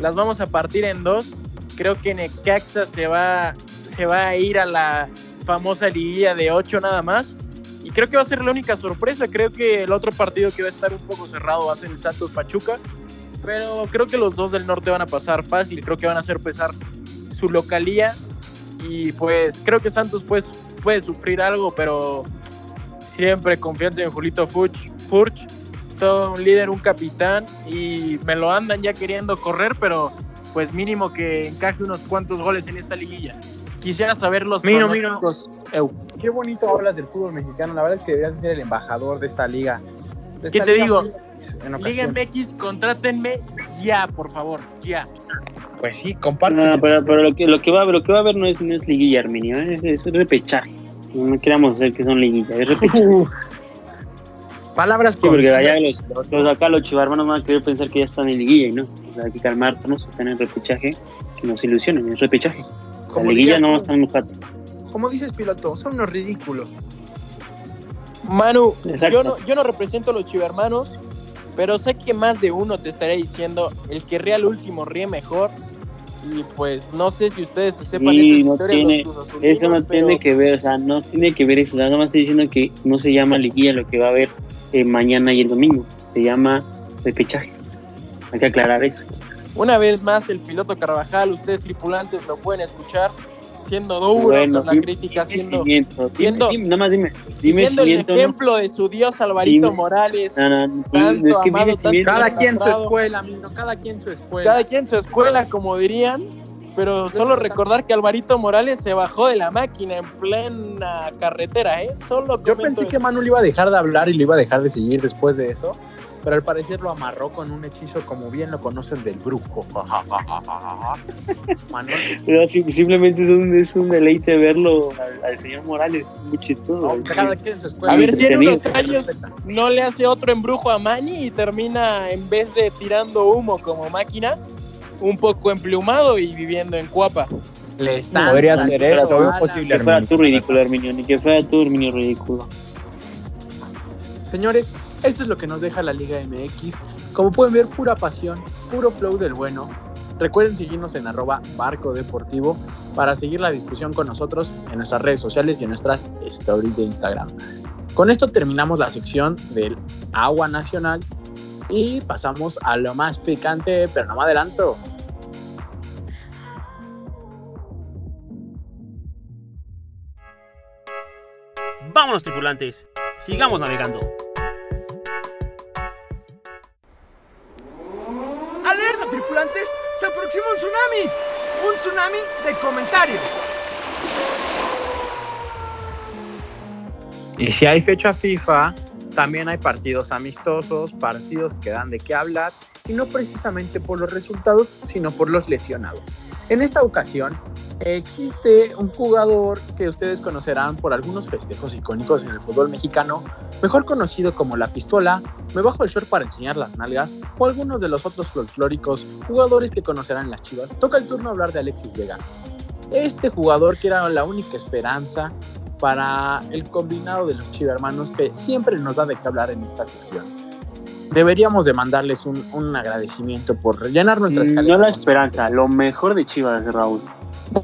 las vamos a partir en dos, creo que Necaxa se va, se va a ir a la famosa liguilla de ocho nada más, y creo que va a ser la única sorpresa, creo que el otro partido que va a estar un poco cerrado va a ser el Santos Pachuca, pero creo que los dos del norte van a pasar fácil, creo que van a hacer pesar su localía. Y pues creo que Santos pues, puede sufrir algo, pero siempre confianza en Julito Furch, Furch, todo un líder, un capitán y me lo andan ya queriendo correr, pero pues mínimo que encaje unos cuantos goles en esta liguilla. Quisiera saber los miro, miro. Qué bonito hablas del fútbol mexicano. La verdad es que deberías ser el embajador de esta liga. De esta ¿Qué te liga digo? Liga MX, contrátenme ya, por favor, ya. Pues sí, comparte. No, pero, pero, lo, que, lo, que va, lo que va a haber no es, no es liguilla, Arminio, es, es, repechaje. No queramos hacer que son liguillas, es repechaje. Palabras sí, porque allá los, los, acá los chivarmanos van a querer pensar que ya están en liguilla y no. O sea, hay que calmarnos, están en repechaje, que nos ilusionen, es repechaje. La liguilla no están en Como dices, piloto, son unos ridículos. Manu, yo no, yo no represento a los chivermanos, pero sé que más de uno te estaría diciendo el que ría al último ríe mejor. Y pues no sé si ustedes sepan esa historia de los Eso no tiene que ver, o sea, no tiene que ver eso. Nada más estoy diciendo que no se llama liguilla lo que va a haber eh, mañana y el domingo. Se llama repechaje. Hay que aclarar eso. Una vez más, el piloto Carvajal, ustedes tripulantes lo pueden escuchar siendo duro con la crítica, siendo, siendo, nada más dime, dime siendo el ejemplo de su dios Alvarito Morales. No, no, tanto es que amado, tanto cada quien su escuela, amigo, cada quien su escuela. Cada quien su escuela, como dirían. Pero solo recordar que Alvarito Morales se bajó de la máquina en plena carretera, ¿eh? Solo Yo pensé eso. que Manu le iba a dejar de hablar y le iba a dejar de seguir después de eso pero al parecer lo amarró con un hechizo como bien lo conocen del brujo. [LAUGHS] Pero simplemente es un, es un deleite verlo al, al señor Morales, es muy chistoso. No, cada quien. A ver si en unos años no le hace otro embrujo a Manny y termina en vez de tirando humo como máquina, un poco emplumado y viviendo en Cuapa. Le están Podría ser eso, todo posible. Que fuera tu ridículo, Herminio, ni que fuera tu Herminio ridículo. Señores, esto es lo que nos deja la Liga MX. Como pueden ver, pura pasión, puro flow del bueno. Recuerden seguirnos en arroba barco deportivo para seguir la discusión con nosotros en nuestras redes sociales y en nuestras stories de Instagram. Con esto terminamos la sección del agua nacional y pasamos a lo más picante, pero no me adelanto. Vámonos tripulantes, sigamos navegando. Tsunami! ¡Un tsunami de comentarios! Y si hay fecha FIFA, también hay partidos amistosos, partidos que dan de qué hablar, y no precisamente por los resultados, sino por los lesionados. En esta ocasión, existe un jugador que ustedes conocerán por algunos festejos icónicos en el fútbol mexicano, mejor conocido como la pistola, me bajo el short para enseñar las nalgas, o algunos de los otros folclóricos jugadores que conocerán las chivas. Toca el turno hablar de Alexis Vega. Este jugador que era la única esperanza para el combinado de los chivermanos que siempre nos da de qué hablar en esta sección. Deberíamos de mandarles un, un agradecimiento por llenar nuestra mm, No la esperanza, lo mejor de Chivas, Raúl.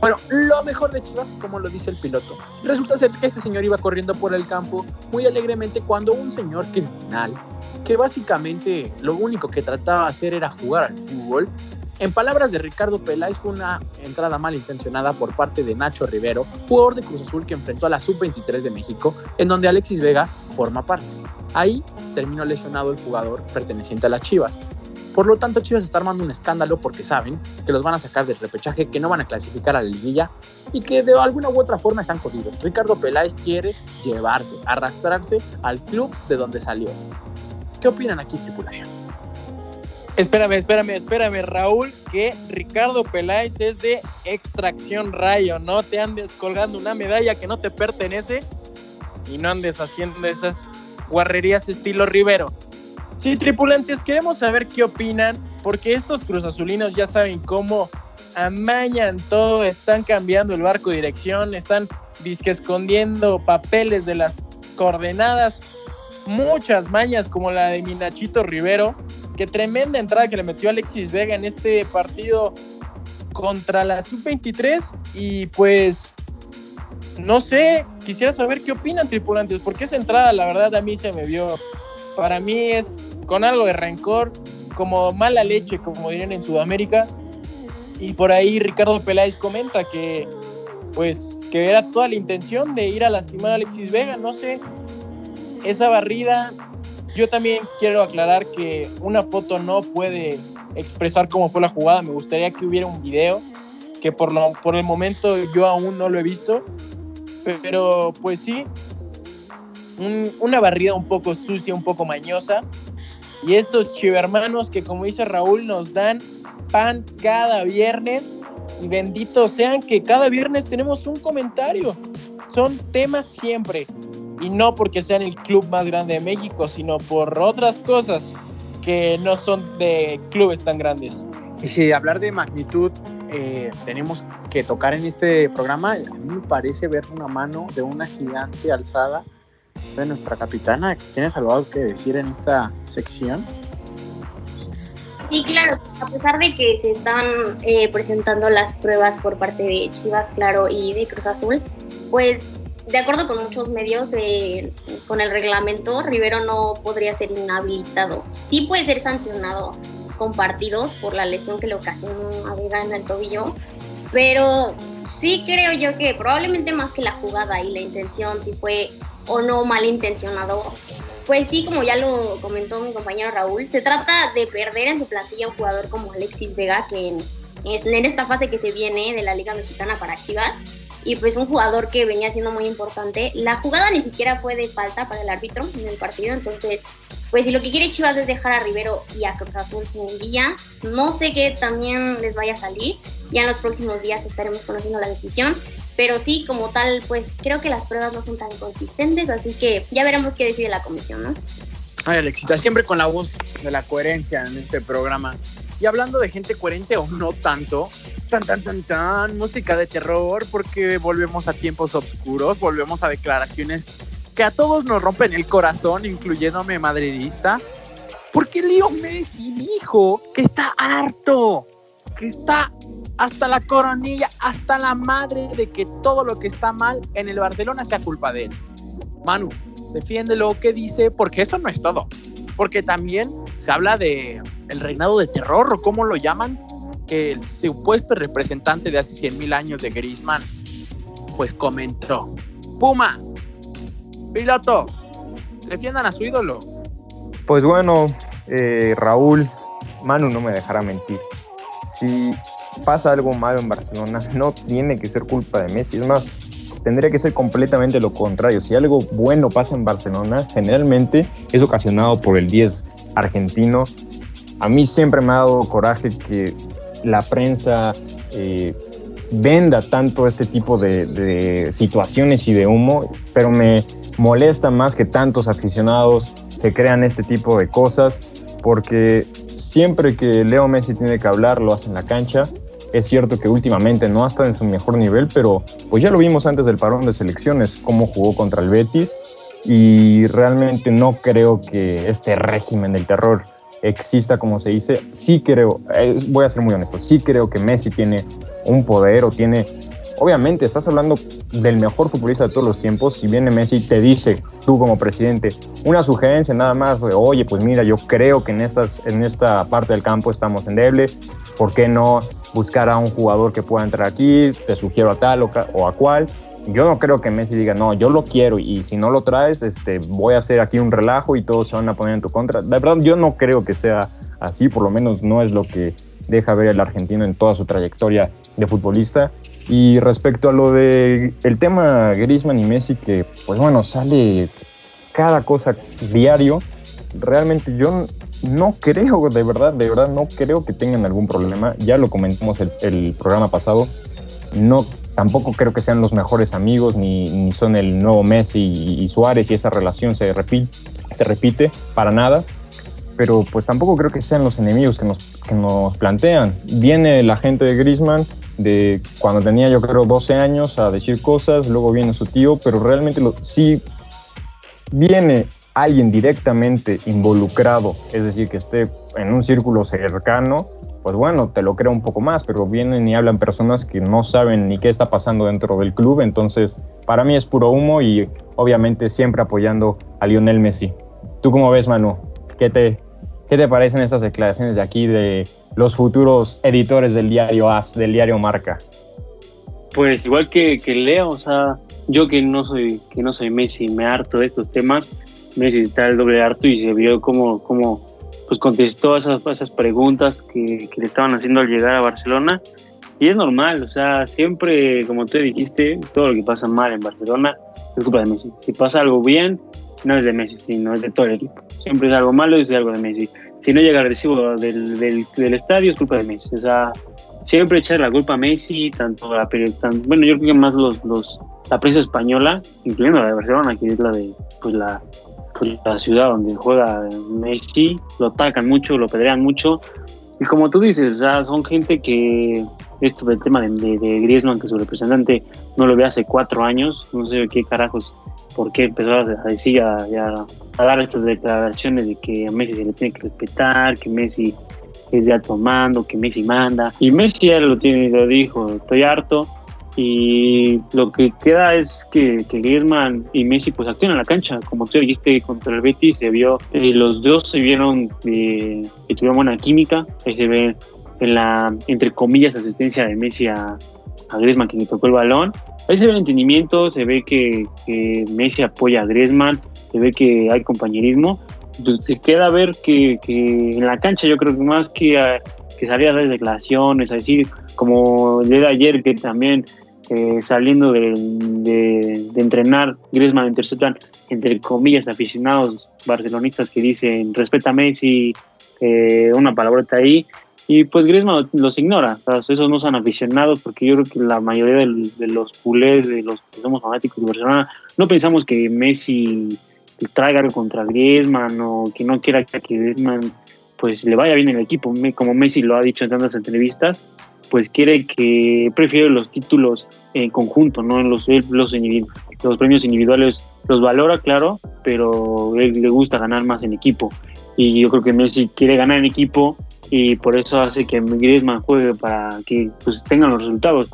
Bueno, lo mejor de Chivas, como lo dice el piloto. Resulta ser que este señor iba corriendo por el campo muy alegremente cuando un señor criminal, que básicamente lo único que trataba de hacer era jugar al fútbol, en palabras de Ricardo Peláez, fue una entrada malintencionada por parte de Nacho Rivero, jugador de Cruz Azul que enfrentó a la Sub-23 de México, en donde Alexis Vega forma parte. Ahí terminó lesionado el jugador perteneciente a las Chivas. Por lo tanto, Chivas está armando un escándalo porque saben que los van a sacar del repechaje, que no van a clasificar a la liguilla y que de alguna u otra forma están jodidos. Ricardo Peláez quiere llevarse, arrastrarse al club de donde salió. ¿Qué opinan aquí, tripulación? Espérame, espérame, espérame, Raúl, que Ricardo Peláez es de extracción rayo. No te andes colgando una medalla que no te pertenece y no andes haciendo esas guarrerías estilo Rivero. Sí, tripulantes, queremos saber qué opinan, porque estos cruzazulinos ya saben cómo amañan todo, están cambiando el barco de dirección, están disque escondiendo papeles de las coordenadas, muchas mañas como la de Minachito Rivero, que tremenda entrada que le metió Alexis Vega en este partido contra la Sub-23 y pues no sé, quisiera saber qué opinan tripulantes, porque esa entrada la verdad a mí se me vio, para mí es con algo de rencor, como mala leche, como dirían en Sudamérica. Y por ahí Ricardo Peláez comenta que pues que era toda la intención de ir a lastimar a Alexis Vega, no sé, esa barrida, yo también quiero aclarar que una foto no puede expresar cómo fue la jugada, me gustaría que hubiera un video, que por, lo, por el momento yo aún no lo he visto, pero pues sí, una barrida un poco sucia, un poco mañosa. Y estos chivermanos que como dice Raúl nos dan pan cada viernes y benditos sean que cada viernes tenemos un comentario. Son temas siempre. Y no porque sean el club más grande de México, sino por otras cosas que no son de clubes tan grandes. Y si hablar de magnitud, eh, tenemos que tocar en este programa, a mí me parece ver una mano de una gigante alzada de nuestra capitana. ¿Tienes algo que decir en esta sección? Sí, claro, a pesar de que se están eh, presentando las pruebas por parte de Chivas, claro, y de Cruz Azul, pues de acuerdo con muchos medios, eh, con el reglamento, Rivero no podría ser inhabilitado. Sí puede ser sancionado con partidos por la lesión que le ocasionó a Vega en el tobillo, pero sí creo yo que probablemente más que la jugada y la intención, si fue o no malintencionado, pues sí, como ya lo comentó mi compañero Raúl, se trata de perder en su plantilla un jugador como Alexis Vega, que en, en esta fase que se viene de la Liga Mexicana para Chivas, y pues un jugador que venía siendo muy importante. La jugada ni siquiera fue de falta para el árbitro en el partido, entonces pues si lo que quiere Chivas es dejar a Rivero y a Cruz Azul sin guía, no sé qué también les vaya a salir. Ya en los próximos días estaremos conociendo la decisión. Pero sí, como tal, pues creo que las pruebas no son tan consistentes, así que ya veremos qué decide la comisión, ¿no? Ay, Alexita, siempre con la voz de la coherencia en este programa. Y hablando de gente coherente o no tanto, tan, tan, tan, tan, música de terror, porque volvemos a tiempos oscuros, volvemos a declaraciones que a todos nos rompen el corazón, incluyéndome madridista, porque Leo Messi dijo que está harto, que está hasta la coronilla, hasta la madre de que todo lo que está mal en el Barcelona sea culpa de él. Manu, defiende lo que dice, porque eso no es todo. Porque también se habla de el reinado de terror, o como lo llaman, que el supuesto representante de hace 100 mil años de Griezmann, pues comentó, Puma, Piloto, defiendan a su ídolo. Pues bueno, eh, Raúl, Manu no me dejará mentir. Si pasa algo malo en Barcelona, [LAUGHS] no tiene que ser culpa de Messi. Es más, tendría que ser completamente lo contrario. Si algo bueno pasa en Barcelona, generalmente es ocasionado por el 10 argentino. A mí siempre me ha dado coraje que la prensa eh, venda tanto este tipo de, de situaciones y de humo, pero me, molesta más que tantos aficionados se crean este tipo de cosas, porque siempre que Leo Messi tiene que hablar, lo hace en la cancha. Es cierto que últimamente no ha estado en su mejor nivel, pero pues ya lo vimos antes del parón de selecciones, cómo jugó contra el Betis. y realmente no creo que este régimen del terror exista como se dice. Sí creo, eh, voy a ser muy honesto, sí creo que Messi tiene un poder o tiene obviamente estás hablando del mejor futbolista de todos los tiempos. Si viene Messi y te dice, tú como presidente, una sugerencia nada más, oye, pues mira, yo creo que en, estas, en esta parte del campo estamos endeble, ¿por qué no buscar a un jugador que pueda entrar aquí? Te sugiero a tal o, a cual. Yo no creo que Messi diga, no, yo lo quiero y si no lo traes, este, voy a hacer aquí un relajo y todos se van a poner en tu contra. De verdad, yo no creo que sea así, por lo menos no es lo que deja ver el argentino en toda su trayectoria de futbolista. Y respecto a lo de el tema Griezmann y Messi, que pues bueno, sale cada cosa diario, realmente yo no creo, de verdad, de verdad, no creo que tengan algún problema. Ya lo comentamos el, el programa pasado. No, tampoco creo que sean los mejores amigos, ni, ni son el nuevo Messi y, y, Suárez, y esa relación se repite, se repite para nada. Pero pues tampoco creo que sean los enemigos que nos, que nos plantean. Viene la gente de Griezmann, de cuando tenía yo creo 12 años a decir cosas, luego viene su tío, pero realmente lo, viene alguien directamente involucrado, es decir, que esté en un círculo cercano, pues bueno, te lo creo un poco más, pero vienen y hablan personas que no saben ni qué está pasando dentro del club, entonces para mí es puro humo y obviamente siempre apoyando a Lionel Messi. ¿Tú cómo ves, Manu? ¿Qué te, qué te parecen estas declaraciones de aquí de los futuros editores del diario AS, del diario Marca? Pues igual que, que Leo, o sea, yo que no soy que no soy Messi, me harto de estos temas. Messi está el doble harto y se vio cómo, cómo pues contestó esas, esas preguntas que, que, le estaban haciendo al llegar a Barcelona. Y es normal, o sea, siempre, como tú dijiste, todo lo que pasa mal en Barcelona es culpa de Messi. Si pasa algo bien, no es de Messi, sino es de todo el equipo. Siempre es algo malo, es de algo de Messi si no llega el recibo del, del, estadio es culpa de Messi. O sea, siempre echar la culpa a Messi, tanto la tan, bueno, yo creo que más los, los la prensa española, incluyendo la de Barcelona, que es la de pues la, pues, la ciudad donde juega Messi, lo atacan mucho, lo pedrean mucho. Y como tú dices, o sea, son gente que esto del tema de, de, de Griezmann, que su representante no lo ve hace cuatro años, no sé qué carajos, por qué empezó a decir ya a dar estas declaraciones de que a Messi se le tiene que respetar, que Messi es de alto mando, que Messi manda. Y Messi ya lo tiene, lo dijo, estoy harto. Y lo que queda es que, que Griezmann y Messi pues actúen en la cancha. Como tú dijiste contra el Betis, se vio, eh, los dos se vieron eh, que tuvieron buena química. Ahí se ve en la, entre comillas, asistencia de Messi a, a Griezmann que le tocó el balón. Ahí se ve el entendimiento, se ve que, Messi apoya a Griezmann, se ve que hay compañerismo. Te queda ver que, en la cancha yo creo que más que, que salir a dar declaraciones, a decir, como el de ayer que también eh, saliendo de, de, de, entrenar, Griezmann interceptan, entre comillas, aficionados barcelonistas que dicen, respeta a Messi, eh, una palabrota ahí, y pues Griezmann los ignora, esos no son aficionados, porque yo creo que la mayoría de los culés, de los que somos fanáticos de Barcelona, no pensamos que Messi traiga contra Griezmann o que no quiera que Griezmann pues le vaya bien el equipo, como Messi lo ha dicho en tantas entrevistas, pues quiere que prefiere los títulos en conjunto, no en los, los, los premios individuales los valora, claro, pero él le gusta ganar más en equipo. Y yo creo que Messi quiere ganar en equipo y por eso hace que Griezmann juegue para que pues, tengan los resultados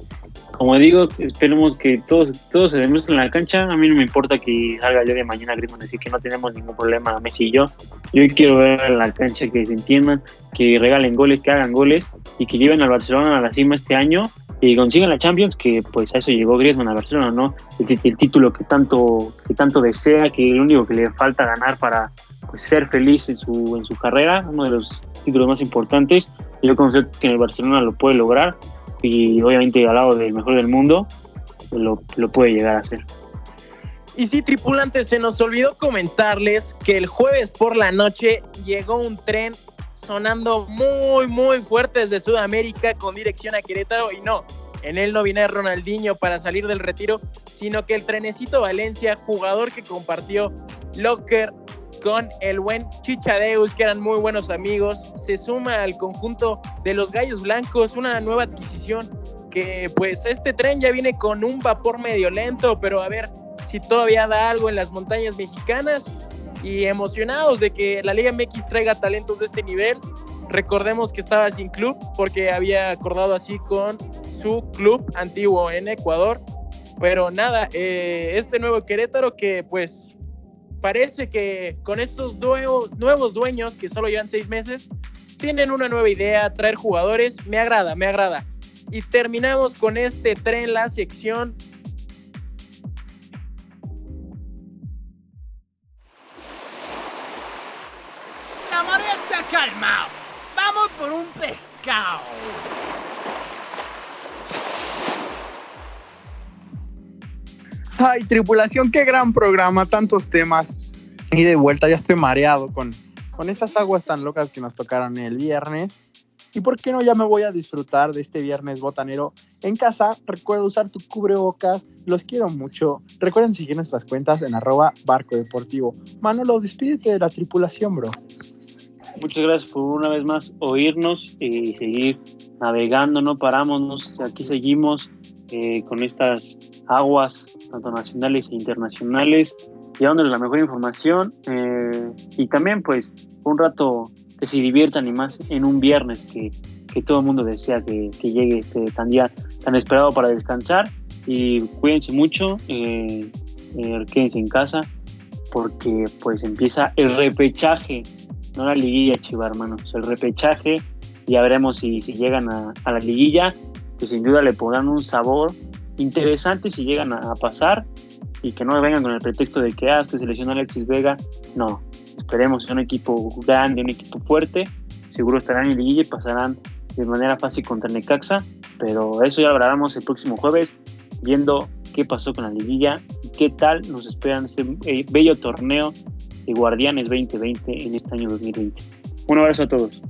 como digo, esperemos que todos, todos se demuestren en la cancha. A mí no me importa que salga yo de mañana Griezmann decir que no tenemos ningún problema Messi y yo. Yo quiero ver en la cancha que se entiendan, que regalen goles, que hagan goles y que lleven al Barcelona a la cima este año y consigan la Champions, que pues a eso llegó Griezmann a Barcelona, ¿no? El, el, título que tanto, que tanto desea, que lo único que le falta ganar para pues, ser feliz en su, en su carrera, uno de los títulos más importantes. Yo considero que en el Barcelona lo puede lograr y obviamente al lado del mejor del mundo lo, lo puede llegar a hacer. Y sí, tripulantes, se nos olvidó comentarles que el jueves por la noche llegó un tren sonando muy, muy fuerte desde Sudamérica con dirección a Querétaro y no, en él no viene Ronaldinho para salir del retiro, sino que el trenecito Valencia, jugador que compartió locker con el buen Chichadeus, que eran muy buenos amigos, se suma al conjunto de los Gallos Blancos, una nueva adquisición que pues este tren ya viene con un vapor medio lento, pero a ver, si todavía da algo en las montañas mexicanas y emocionados de que la Liga MX traiga talentos de este nivel. Recordemos que estaba sin club porque había acordado así con su club antiguo en Ecuador. Pero nada, eh, este nuevo Querétaro que pues parece que con estos nuevos dueños que solo llevan seis meses, tienen una nueva idea, traer jugadores, me agrada, me agrada. Y terminamos con este tren, la sección calmado. Vamos por un pescado. Ay, tripulación, qué gran programa, tantos temas. Y de vuelta, ya estoy mareado con, con estas aguas tan locas que nos tocaron el viernes. Y por qué no, ya me voy a disfrutar de este viernes botanero en casa. Recuerda usar tu cubrebocas. Los quiero mucho. Recuerden seguir nuestras cuentas en arroba barco deportivo. Manolo, despídete de la tripulación, bro. Muchas gracias por una vez más oírnos y seguir navegando, no paramos, aquí seguimos eh, con estas aguas, tanto nacionales e internacionales, llevándoles la mejor información eh, y también pues un rato que se diviertan y más en un viernes que, que todo el mundo desea que, llegue este tan día tan esperado para descansar. Y cuídense mucho, eh, quédense en casa porque pues empieza el repechaje. No la liguilla, Chiva, hermanos, el repechaje, ya veremos si, si llegan a, la liguilla, que sin duda le pondrán un sabor interesante si llegan a, pasar y que no vengan con el pretexto de que, ah, que se lesionó Alexis Vega, no, esperemos un equipo grande, un equipo fuerte, seguro estarán en liguilla y pasarán de manera fácil contra Necaxa, pero eso ya lo hablaremos el próximo jueves, viendo qué pasó con la liguilla y qué tal nos esperan ese eh, bello torneo de Guardianes 2020 en este año 2020. Un abrazo a todos.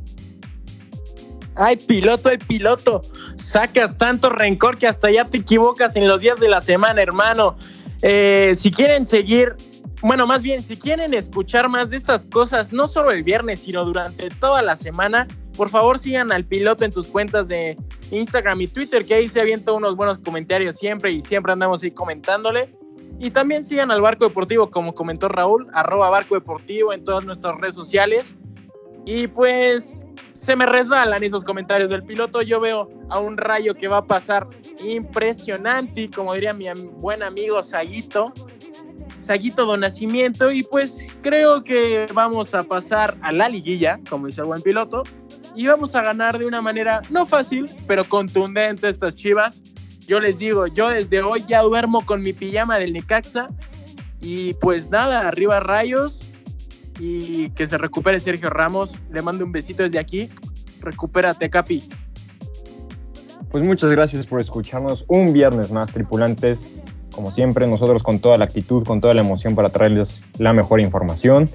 Ay, piloto, ay, piloto. Sacas tanto rencor que hasta ya te equivocas en los días de la semana, hermano. Eh, si quieren seguir, bueno, más bien, si quieren escuchar más de estas cosas, no solo el viernes, sino durante toda la semana, por favor sigan al piloto en sus cuentas de Instagram y Twitter, que ahí se avienta unos buenos comentarios siempre y siempre andamos ahí comentándole. Y también sigan al Barco Deportivo, como comentó Raúl, arroba Barco Deportivo en todas nuestras redes sociales. Y pues se me resbalan esos comentarios del piloto. Yo veo a un rayo que va a pasar impresionante, como diría mi buen amigo Saguito. Saguito Don Nacimiento. Y pues creo que vamos a pasar a la liguilla, como dice el buen piloto. Y vamos a ganar de una manera no fácil, pero contundente estas chivas. Yo les digo, yo desde hoy ya duermo con mi pijama del Necaxa. Y pues nada, arriba rayos. Y que se recupere Sergio Ramos. Le mando un besito desde aquí. Recupérate, Capi. Pues muchas gracias por escucharnos un viernes más, tripulantes. Como siempre, nosotros con toda la actitud, con toda la emoción para traerles la mejor información.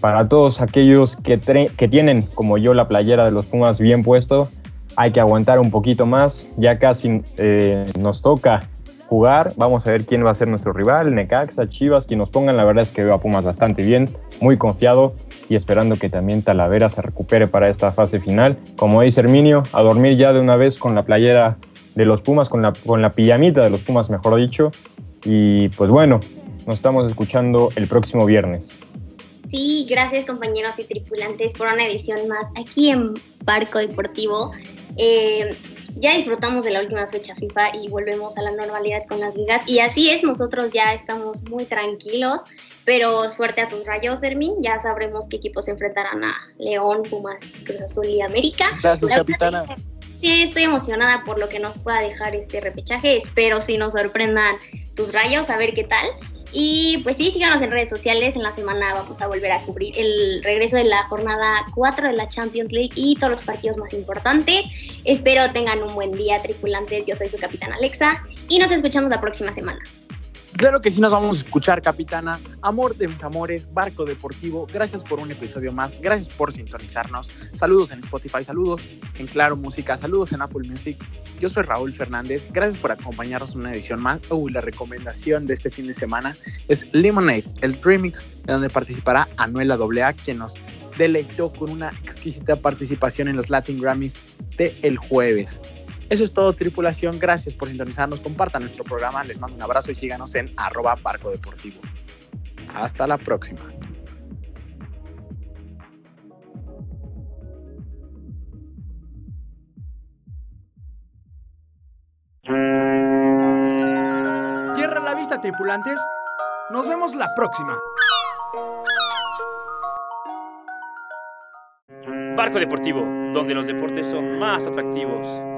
Para todos aquellos que, tienen, como yo, la playera de los Pumas bien puesto, hay que aguantar un poquito más, ya casi eh, nos toca jugar, vamos a ver quién va a ser nuestro rival, Necaxa, Chivas, quien nos pongan, la verdad es que veo a Pumas bastante bien, muy confiado y esperando que también Talavera se recupere para esta fase final. Como dice Herminio, a dormir ya de una vez con la playera de los Pumas, con la, con la pijamita de los Pumas, mejor dicho. Y pues bueno, nos estamos escuchando el próximo viernes. Sí, gracias compañeros y tripulantes por una edición más aquí en Barco Deportivo. Eh, ya disfrutamos de la última fecha FIFA y volvemos a la normalidad con las ligas. Y así es, nosotros ya estamos muy tranquilos, pero suerte a tus rayos, Hermín. Ya sabremos qué equipos se enfrentarán a León, Pumas, Cruz Azul y América. Gracias, capitana. Sí, estoy emocionada por lo que nos pueda dejar este repechaje. Espero si nos sorprendan tus rayos, a ver qué tal. Y pues sí, síganos en redes sociales. En la semana vamos a volver a cubrir el regreso de la jornada 4 de la Champions League y todos los partidos más importantes. Espero tengan un buen día, tripulantes. Yo soy su capitán Alexa y nos escuchamos la próxima semana. Claro que sí nos vamos a escuchar, capitana. Amor de mis amores, Barco Deportivo. Gracias por un episodio más. Gracias por sintonizarnos. Saludos en Spotify, saludos en Claro Música, saludos en Apple Music. Yo soy Raúl Fernández. Gracias por acompañarnos en una edición más. Uy, la recomendación de este fin de semana es Lemonade, el remix de donde participará Anuela AA, quien nos deleitó con una exquisita participación en los Latin Grammys de el jueves. Eso es todo, tripulación. Gracias por sintonizarnos. Compartan nuestro programa. Les mando un abrazo y síganos en arroba barco deportivo. Hasta la próxima. Tierra a la vista, tripulantes. Nos vemos la próxima. Barco Deportivo, donde los deportes son más atractivos.